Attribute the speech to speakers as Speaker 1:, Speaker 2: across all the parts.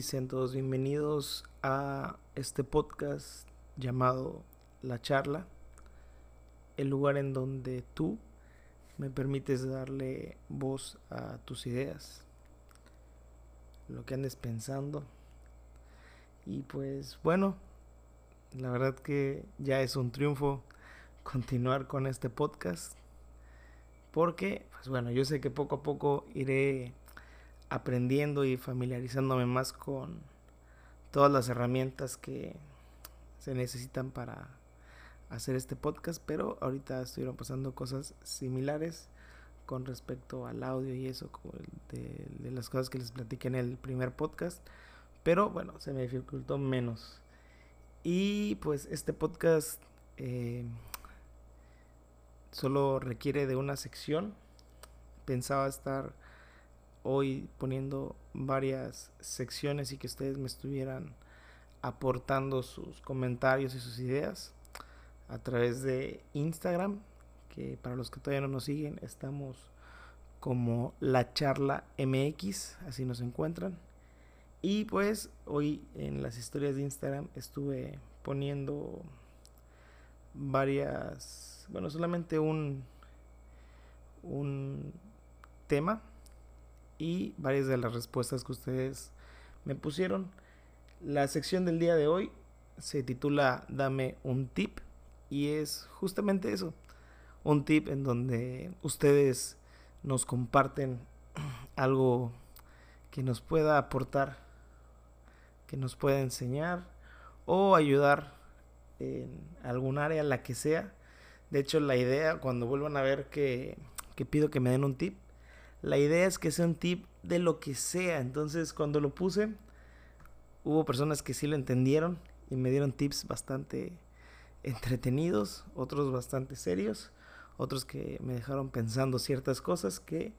Speaker 1: y sean todos bienvenidos a este podcast llamado La Charla, el lugar en donde tú me permites darle voz a tus ideas, lo que andes pensando. Y pues bueno, la verdad que ya es un triunfo continuar con este podcast. Porque, pues bueno, yo sé que poco a poco iré aprendiendo y familiarizándome más con todas las herramientas que se necesitan para hacer este podcast, pero ahorita estuvieron pasando cosas similares con respecto al audio y eso, de, las cosas que les platiqué en el primer podcast, pero bueno, se me dificultó menos. Y pues este podcast eh, solo requiere de una sección. Pensaba estar hoy poniendo varias secciones y que ustedes me estuvieran aportando sus comentarios y sus ideas a través de Instagram, que para los que todavía no nos siguen, estamos como la charla MX, así nos encuentran. Y pues hoy en las historias de Instagram estuve poniendo varias, bueno, solamente un un tema y varias de las respuestas que ustedes me pusieron. La sección del día de hoy se titula Dame un tip y es justamente eso, un tip en donde ustedes nos comparten algo que nos pueda aportar, que nos pueda enseñar o ayudar en algún área, la que sea. De hecho, la idea, cuando vuelvan a ver que, que pido que me den un tip, la idea es que sea un tip de lo que sea. Entonces, cuando lo puse, hubo personas que sí lo entendieron y me dieron tips bastante entretenidos, otros bastante serios, otros que me dejaron pensando ciertas cosas que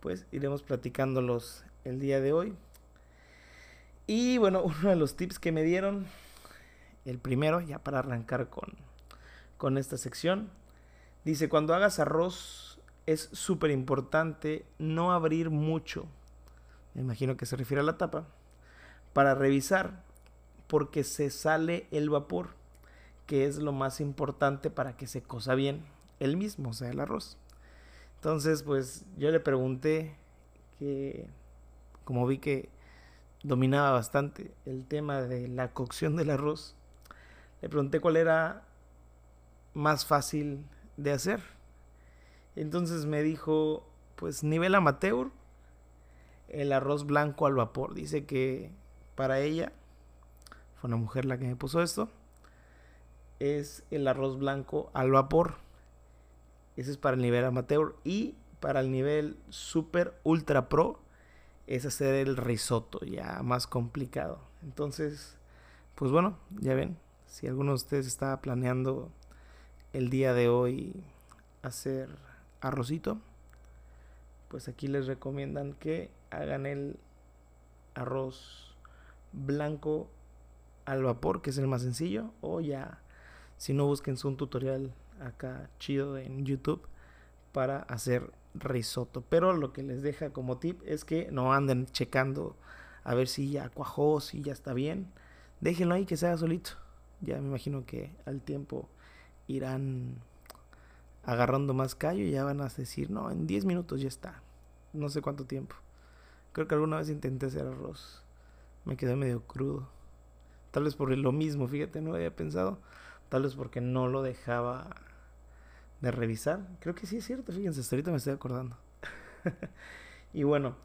Speaker 1: pues iremos platicándolos el día de hoy. Y bueno, uno de los tips que me dieron, el primero, ya para arrancar con, con esta sección, dice, cuando hagas arroz es súper importante no abrir mucho, me imagino que se refiere a la tapa, para revisar, porque se sale el vapor, que es lo más importante para que se cosa bien el mismo, o sea, el arroz. Entonces, pues yo le pregunté que, como vi que dominaba bastante el tema de la cocción del arroz, le pregunté cuál era más fácil de hacer entonces me dijo, pues nivel amateur, el arroz blanco al vapor. Dice que para ella, fue una mujer la que me puso esto, es el arroz blanco al vapor. Ese es para el nivel amateur. Y para el nivel super ultra pro es hacer el risotto, ya más complicado. Entonces, pues bueno, ya ven, si alguno de ustedes está planeando el día de hoy hacer arrocito, pues aquí les recomiendan que hagan el arroz blanco al vapor, que es el más sencillo, o ya, si no busquen un tutorial acá chido en YouTube para hacer risotto. Pero lo que les deja como tip es que no anden checando a ver si ya cuajó, si ya está bien. Déjenlo ahí que se haga solito. Ya me imagino que al tiempo irán agarrando más callo y ya van a decir, no, en 10 minutos ya está. No sé cuánto tiempo. Creo que alguna vez intenté hacer arroz. Me quedé medio crudo. Tal vez por lo mismo, fíjate, no había pensado. Tal vez porque no lo dejaba de revisar. Creo que sí es cierto, fíjense, ahorita me estoy acordando. y bueno,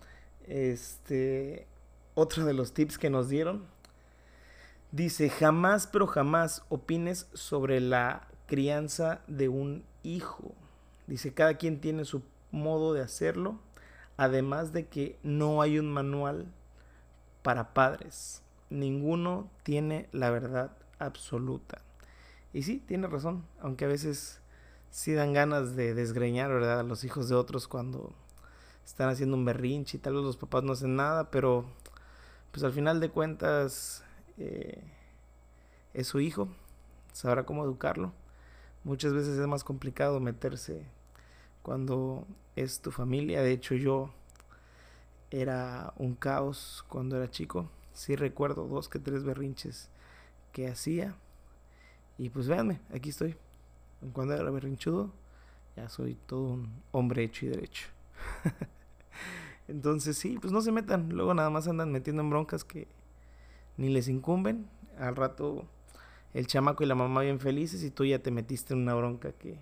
Speaker 1: este otro de los tips que nos dieron dice, jamás pero jamás opines sobre la crianza de un hijo. Dice, cada quien tiene su modo de hacerlo, además de que no hay un manual para padres. Ninguno tiene la verdad absoluta. Y sí, tiene razón, aunque a veces sí dan ganas de desgreñar, ¿verdad? A los hijos de otros cuando están haciendo un berrinche y tal vez los papás no hacen nada, pero pues al final de cuentas eh, es su hijo, sabrá cómo educarlo. Muchas veces es más complicado meterse cuando es tu familia. De hecho, yo era un caos cuando era chico. sí recuerdo dos que tres berrinches que hacía. Y pues véanme, aquí estoy. Cuando era berrinchudo, ya soy todo un hombre hecho y derecho. Entonces sí, pues no se metan. Luego nada más andan metiendo en broncas que ni les incumben. Al rato el chamaco y la mamá bien felices y tú ya te metiste en una bronca que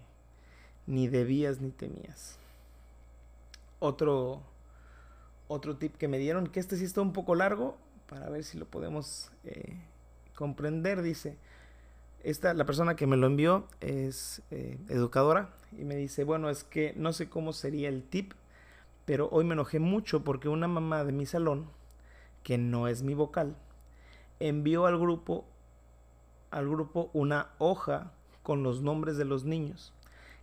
Speaker 1: ni debías ni temías. Otro, otro tip que me dieron, que este sí está un poco largo, para ver si lo podemos eh, comprender, dice, esta, la persona que me lo envió es eh, educadora y me dice, bueno, es que no sé cómo sería el tip, pero hoy me enojé mucho porque una mamá de mi salón, que no es mi vocal, envió al grupo al grupo una hoja con los nombres de los niños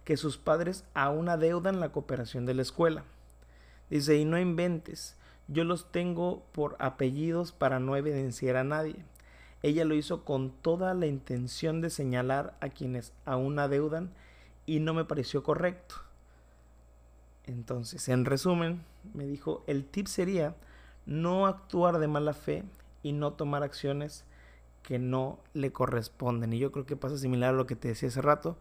Speaker 1: que sus padres aún adeudan la cooperación de la escuela. Dice, y no inventes, yo los tengo por apellidos para no evidenciar a nadie. Ella lo hizo con toda la intención de señalar a quienes aún adeudan y no me pareció correcto. Entonces, en resumen, me dijo, el tip sería no actuar de mala fe y no tomar acciones que no le corresponden. Y yo creo que pasa similar a lo que te decía hace rato.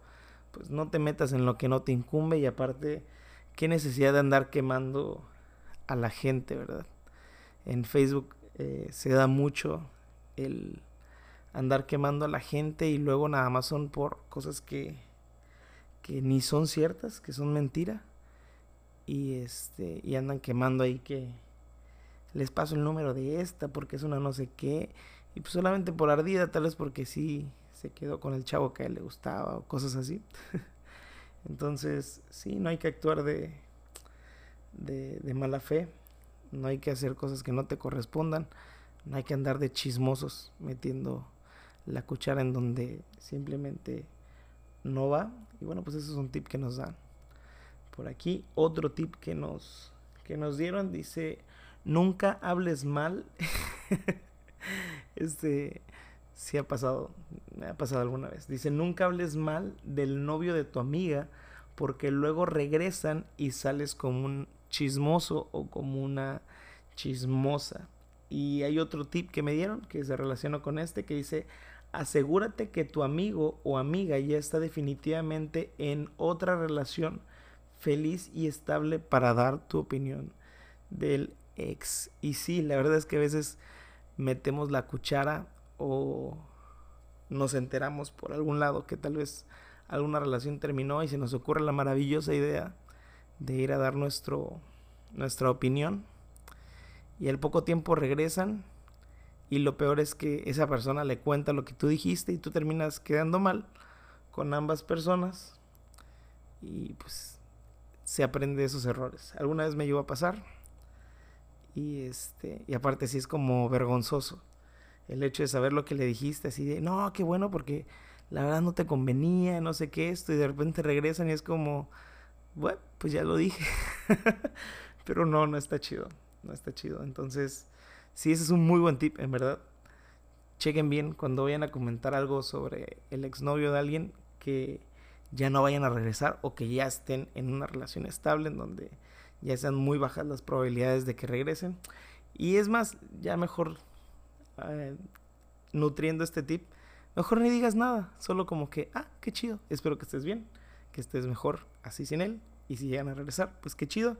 Speaker 1: Pues no te metas en lo que no te incumbe y aparte, qué necesidad de andar quemando a la gente, ¿verdad? En Facebook eh, se da mucho el andar quemando a la gente y luego nada más son por cosas que, que ni son ciertas, que son mentira. Y este, y andan quemando ahí que les paso el número de esta porque es una no sé qué y pues solamente por ardida, tal vez porque sí se quedó con el chavo que a él le gustaba o cosas así. Entonces, sí, no hay que actuar de, de, mala fe. No hay que hacer cosas que no te correspondan. No hay que andar de chismosos metiendo la cuchara en donde simplemente no va. Y bueno, pues eso es un tip que nos dan. Por aquí, otro tip que nos, que nos dieron dice, nunca hables mal Este, sí ha pasado, me ha pasado alguna vez. Dice, nunca hables mal del novio de tu amiga porque luego regresan y sales como un chismoso o como una chismosa. Y hay otro tip que me dieron que se relaciona con este que dice, asegúrate que tu amigo o amiga ya está definitivamente en otra relación feliz y estable para dar tu opinión del ex. Y sí, la verdad es que a veces metemos la cuchara o nos enteramos por algún lado que tal vez alguna relación terminó y se nos ocurre la maravillosa idea de ir a dar nuestro, nuestra opinión y al poco tiempo regresan y lo peor es que esa persona le cuenta lo que tú dijiste y tú terminas quedando mal con ambas personas y pues se aprende de esos errores. Alguna vez me llegó a pasar y este, y aparte sí es como vergonzoso el hecho de saber lo que le dijiste, así de, no, qué bueno porque la verdad no te convenía, no sé qué esto, y de repente regresan y es como, bueno, pues ya lo dije. Pero no, no está chido, no está chido. Entonces, sí, ese es un muy buen tip, en verdad. Chequen bien cuando vayan a comentar algo sobre el exnovio de alguien que ya no vayan a regresar o que ya estén en una relación estable en donde ya sean muy bajas las probabilidades de que regresen. Y es más, ya mejor eh, nutriendo este tip, mejor ni digas nada, solo como que, ah, qué chido, espero que estés bien, que estés mejor así sin él, y si llegan a regresar, pues qué chido.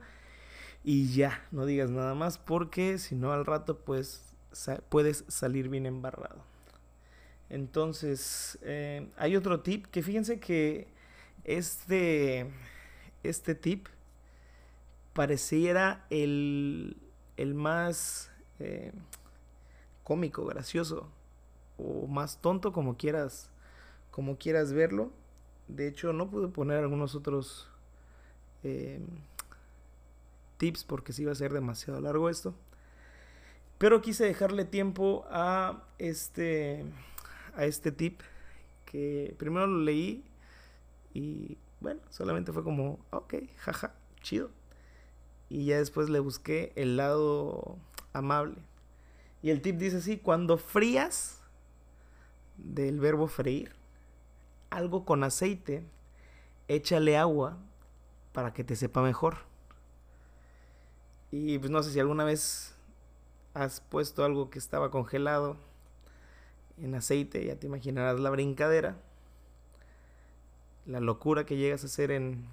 Speaker 1: Y ya, no digas nada más, porque si no al rato, pues puedes salir bien embarrado. Entonces, eh, hay otro tip que fíjense que este, este tip pareciera el, el más eh, cómico, gracioso o más tonto como quieras como quieras verlo. De hecho, no pude poner algunos otros em, tips porque si iba a ser demasiado largo esto. Pero quise dejarle tiempo a este a este tip que primero lo leí y bueno, solamente fue como, ok, jaja, chido. Y ya después le busqué el lado amable. Y el tip dice así, cuando frías, del verbo freír, algo con aceite, échale agua para que te sepa mejor. Y pues no sé si alguna vez has puesto algo que estaba congelado en aceite, ya te imaginarás la brincadera, la locura que llegas a hacer en,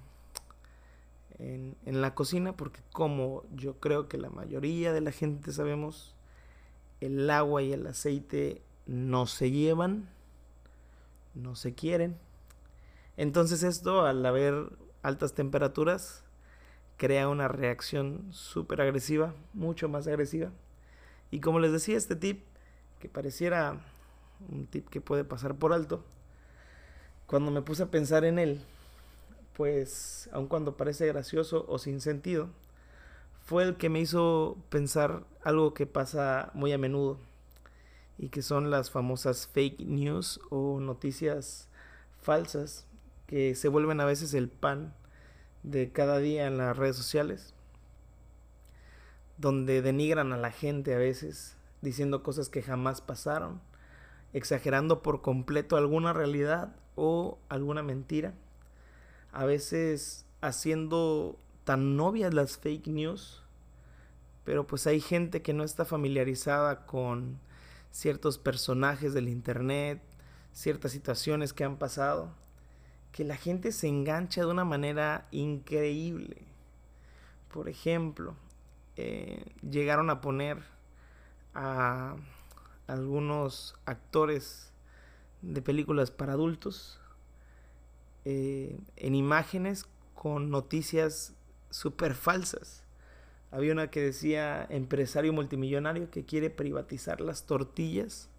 Speaker 1: en, la cocina, porque como yo creo que la mayoría de la gente sabemos, el agua y el aceite no se llevan, no se quieren. Entonces esto, al haber altas temperaturas, crea una reacción súper agresiva, mucho más agresiva. Y como les decía, este tip, que pareciera un tip que puede pasar por alto, cuando me puse a pensar en él, pues aun cuando parece gracioso o sin sentido, fue el que me hizo pensar algo que pasa muy a menudo y que son las famosas fake news o noticias falsas que se vuelven a veces el pan de cada día en las redes sociales, donde denigran a la gente a veces, diciendo cosas que jamás pasaron, exagerando por completo alguna realidad o alguna mentira, a veces haciendo tan novias las fake news, pero pues hay gente que no está familiarizada con ciertos personajes del internet, ciertas situaciones que han pasado que la gente se engancha de una manera increíble. Por ejemplo, eh, llegaron a poner a algunos actores de películas para adultos eh, en imágenes con noticias súper falsas. Había una que decía empresario multimillonario que quiere privatizar las tortillas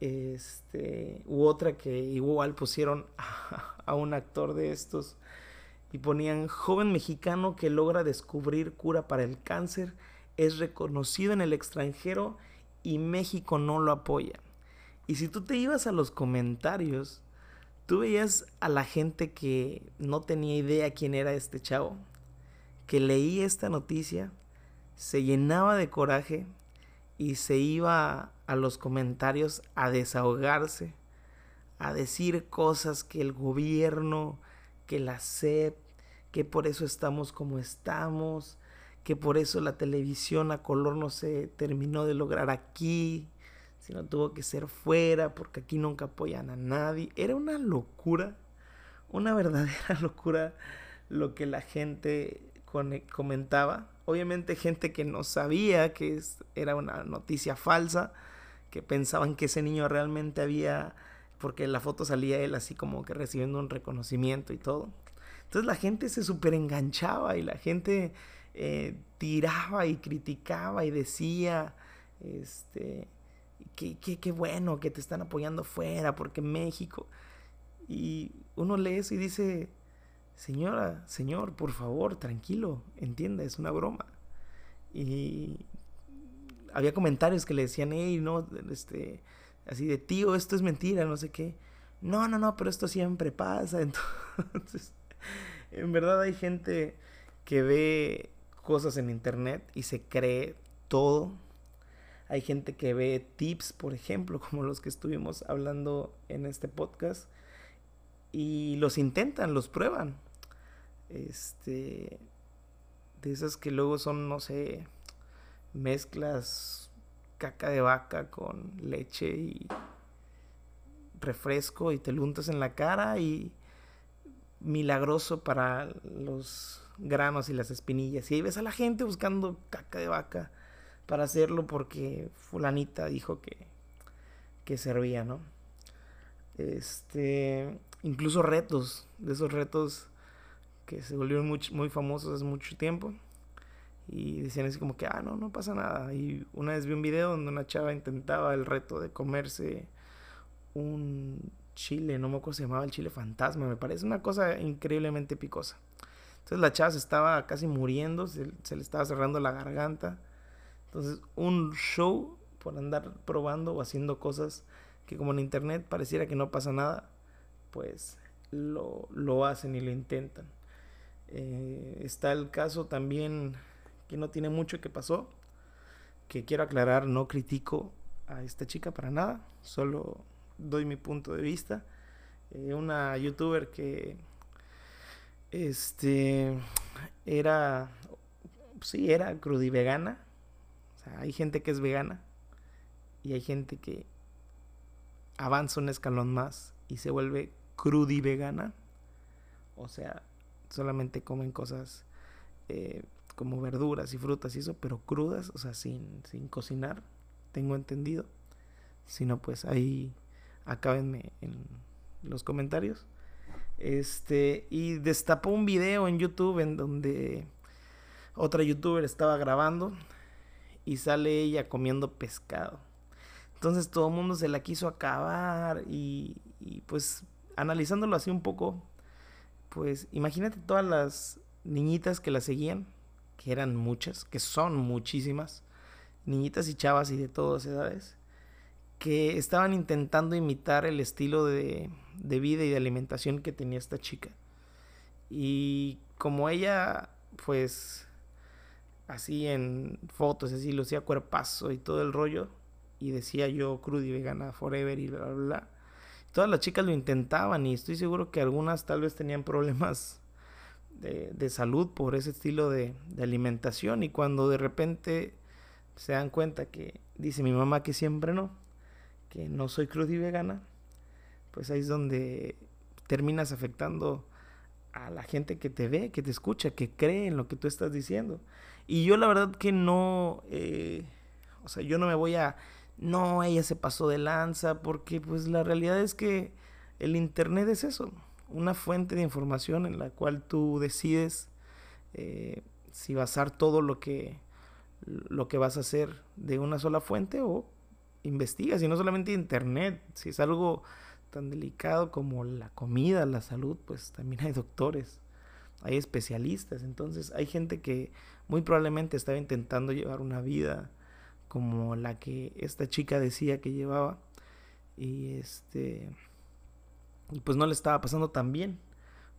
Speaker 1: este, u otra que igual pusieron a, un actor de estos y ponían joven mexicano que logra descubrir cura para el cáncer, es reconocido en el extranjero y México no lo apoya. Y si tú te ibas a los comentarios, tú veías a la gente que no tenía idea quién era este chavo, que leía esta noticia, se llenaba de coraje y se iba a los comentarios a desahogarse, a decir cosas que el gobierno, que la SEP, que por eso estamos como estamos, que por eso la televisión a color no se terminó de lograr aquí, sino tuvo que ser fuera, porque aquí nunca apoyan a nadie. Era una locura, una verdadera locura lo que la gente comentaba obviamente gente que no sabía que era una noticia falsa, que pensaban que ese niño realmente había, porque la foto salía él así como que recibiendo un reconocimiento y todo. Entonces la gente se súper enganchaba y la gente eh, tiraba y criticaba y decía, este, qué, qué bueno que te están apoyando fuera, porque México. Y uno lee eso y dice, señora, señor, por favor, tranquilo, entienda, es una broma. Y había comentarios que le decían, hey, no, este, así de tío, esto es mentira, no sé qué. No, no, no, pero esto siempre pasa. Entonces, en verdad hay gente que ve cosas en internet y se cree todo. Hay gente que ve tips, por ejemplo, como los que estuvimos hablando en este podcast, y los intentan, los prueban. Este, de esas que luego son, no sé, mezclas caca de vaca con leche y refresco y te lo untas en la cara y milagroso para los granos y las espinillas. Y ahí ves a la gente buscando caca de vaca para hacerlo porque fulanita dijo que, que servía, ¿no? Este, incluso retos, de esos retos que se volvieron muy, muy famosos hace mucho tiempo. Y decían así como que, ah, no, no pasa nada. Y una vez vi un video donde una chava intentaba el reto de comerse un chile, no me acuerdo se llamaba el chile fantasma, me parece una cosa increíblemente picosa. Entonces la chava se estaba casi muriendo, se, se le estaba cerrando la garganta. Entonces un show por andar probando o haciendo cosas que como en internet pareciera que no pasa nada, pues lo, lo hacen y lo intentan. Eh, está el caso también que no tiene mucho que pasó, que quiero aclarar, no critico a esta chica para nada, solo doy mi punto de vista. Eh, una youtuber que este era sí era crudivegana Hay gente que es vegana y hay gente que avanza un escalón más y se vuelve crudi vegana. O sea, solamente comen cosas eh, como verduras y frutas y eso, pero crudas, o sea, sin, sin cocinar, tengo entendido. Si no, pues ahí acábenme en los comentarios. Este, y destapó un video en YouTube en donde otra youtuber estaba grabando y sale ella comiendo pescado. Entonces todo el mundo se la quiso acabar y, y pues analizándolo así un poco, pues imagínate todas las niñitas que la seguían, que eran muchas, que son muchísimas, niñitas y chavas y de todas edades, que estaban intentando imitar el estilo de, de vida y de alimentación que tenía esta chica. Y como ella, pues, así en fotos, así lucía cuerpazo y todo el rollo, y decía yo crudo y vegana forever y bla, bla, bla. Todas las chicas lo intentaban y estoy seguro que algunas tal vez tenían problemas de, de salud por ese estilo de, alimentación y cuando de repente se dan cuenta que dice mi mamá que siempre no, que no soy cruda y vegana, pues ahí es donde terminas afectando a la gente que te ve, que te escucha, que cree en lo que tú estás diciendo. Y yo la verdad que no, eh, o sea, yo no me voy a, no, ella se pasó de lanza, porque pues la realidad es que el Internet es eso, una fuente de información en la cual tú decides eh, si basar todo lo que, lo que vas a hacer de una sola fuente o investigas, y no solamente internet, si es algo tan delicado como la comida, la salud, pues también hay doctores, hay especialistas, entonces hay gente que muy probablemente estaba intentando llevar una vida como la que esta chica decía que llevaba y este y pues no le estaba pasando tan bien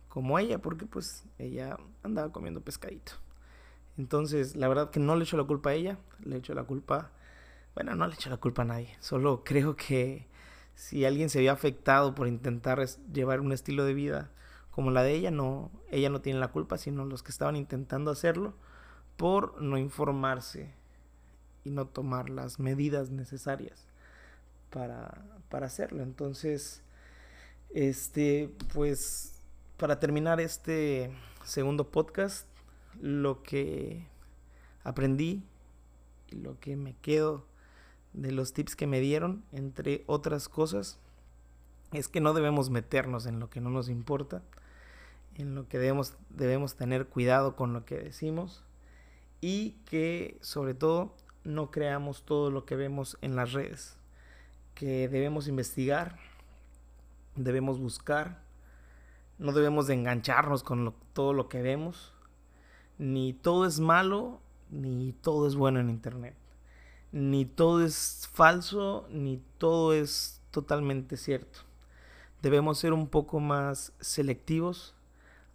Speaker 1: como ella porque pues ella andaba comiendo pescadito. Entonces, la verdad que no le echo la culpa a ella, le echo la culpa bueno, no le echo la culpa a nadie. Solo creo que si alguien se vio afectado por intentar llevar un estilo de vida como la de ella, no, ella no tiene la culpa, sino los que estaban intentando hacerlo por no informarse y no tomar las medidas necesarias para, para hacerlo. Entonces, este, pues, para terminar este segundo podcast, lo que aprendí y lo que me quedo de los tips que me dieron, entre otras cosas, es que no debemos meternos en lo que no nos importa, en lo que debemos, debemos tener cuidado con lo que decimos y que sobre todo no creamos todo lo que vemos en las redes, que debemos investigar, debemos buscar, no debemos de engancharnos con todo lo que vemos, ni todo es malo, ni todo es bueno en internet ni todo es falso, ni todo es totalmente cierto. Debemos ser un poco más selectivos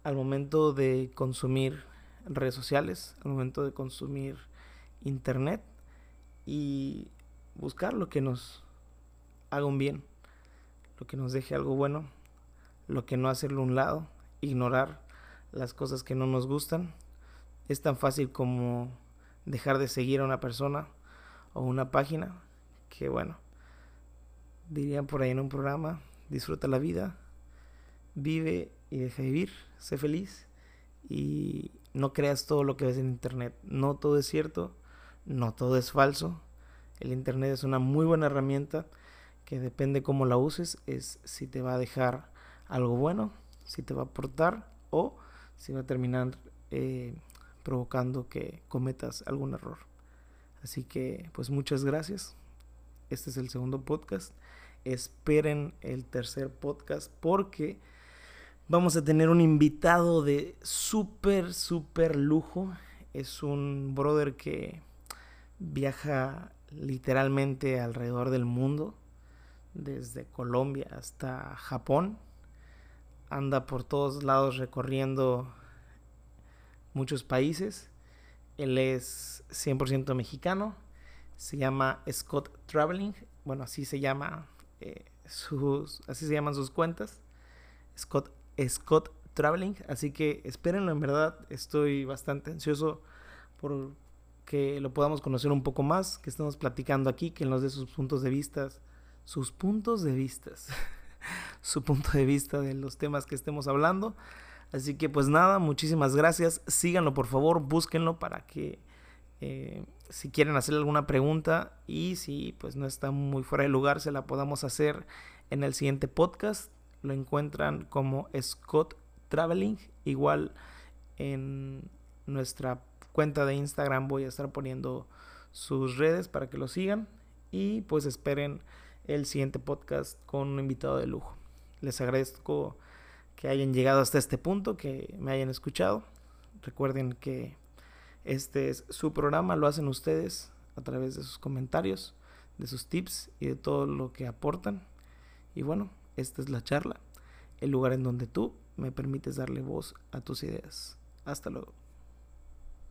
Speaker 1: al momento de consumir redes sociales, al momento de consumir internet y buscar lo que nos haga un bien, lo que nos deje algo bueno, lo que no hacerlo a un lado, ignorar las cosas que no nos gustan. Es tan fácil como dejar de seguir a una persona o una página que bueno, dirían por ahí en un programa, disfruta la vida, vive y deja vivir, sé feliz y no creas todo lo que ves en internet. No todo es cierto, no todo es falso. El internet es una muy buena herramienta que depende cómo la uses, es si te va a dejar algo bueno, si te va a aportar o si va a terminar eh, provocando que cometas algún error. Así que pues muchas gracias. Este es el segundo podcast. Esperen el tercer podcast porque vamos a tener un invitado de súper, súper lujo. Es un brother que viaja literalmente alrededor del mundo, desde Colombia hasta Japón. Anda por todos lados recorriendo muchos países él es 100% mexicano. Se llama Scott Traveling. Bueno, así se llama eh, sus, así se llaman sus cuentas. Scott, Scott Traveling. Así que espérenlo en verdad. Estoy bastante ansioso por que lo podamos conocer un poco más, que estemos platicando aquí, que nos dé sus puntos de vista, sus puntos de vista, su punto de vista de los temas que estemos hablando. Así que pues nada, muchísimas gracias. Síganlo por favor, búsquenlo para que eh, si quieren hacer alguna pregunta y si pues no está muy fuera de lugar, se la podamos hacer en el siguiente podcast. Lo encuentran como Scott Traveling. Igual en nuestra cuenta de Instagram voy a estar poniendo sus redes para que lo sigan. Y pues esperen el siguiente podcast con un invitado de lujo. Les agradezco que hayan llegado hasta este punto, que me hayan escuchado. Recuerden que este es su programa, lo hacen ustedes a través de sus comentarios, de sus tips y de todo lo que aportan. Y bueno, esta es la charla, el lugar en donde tú me permites darle voz a tus ideas. Hasta luego.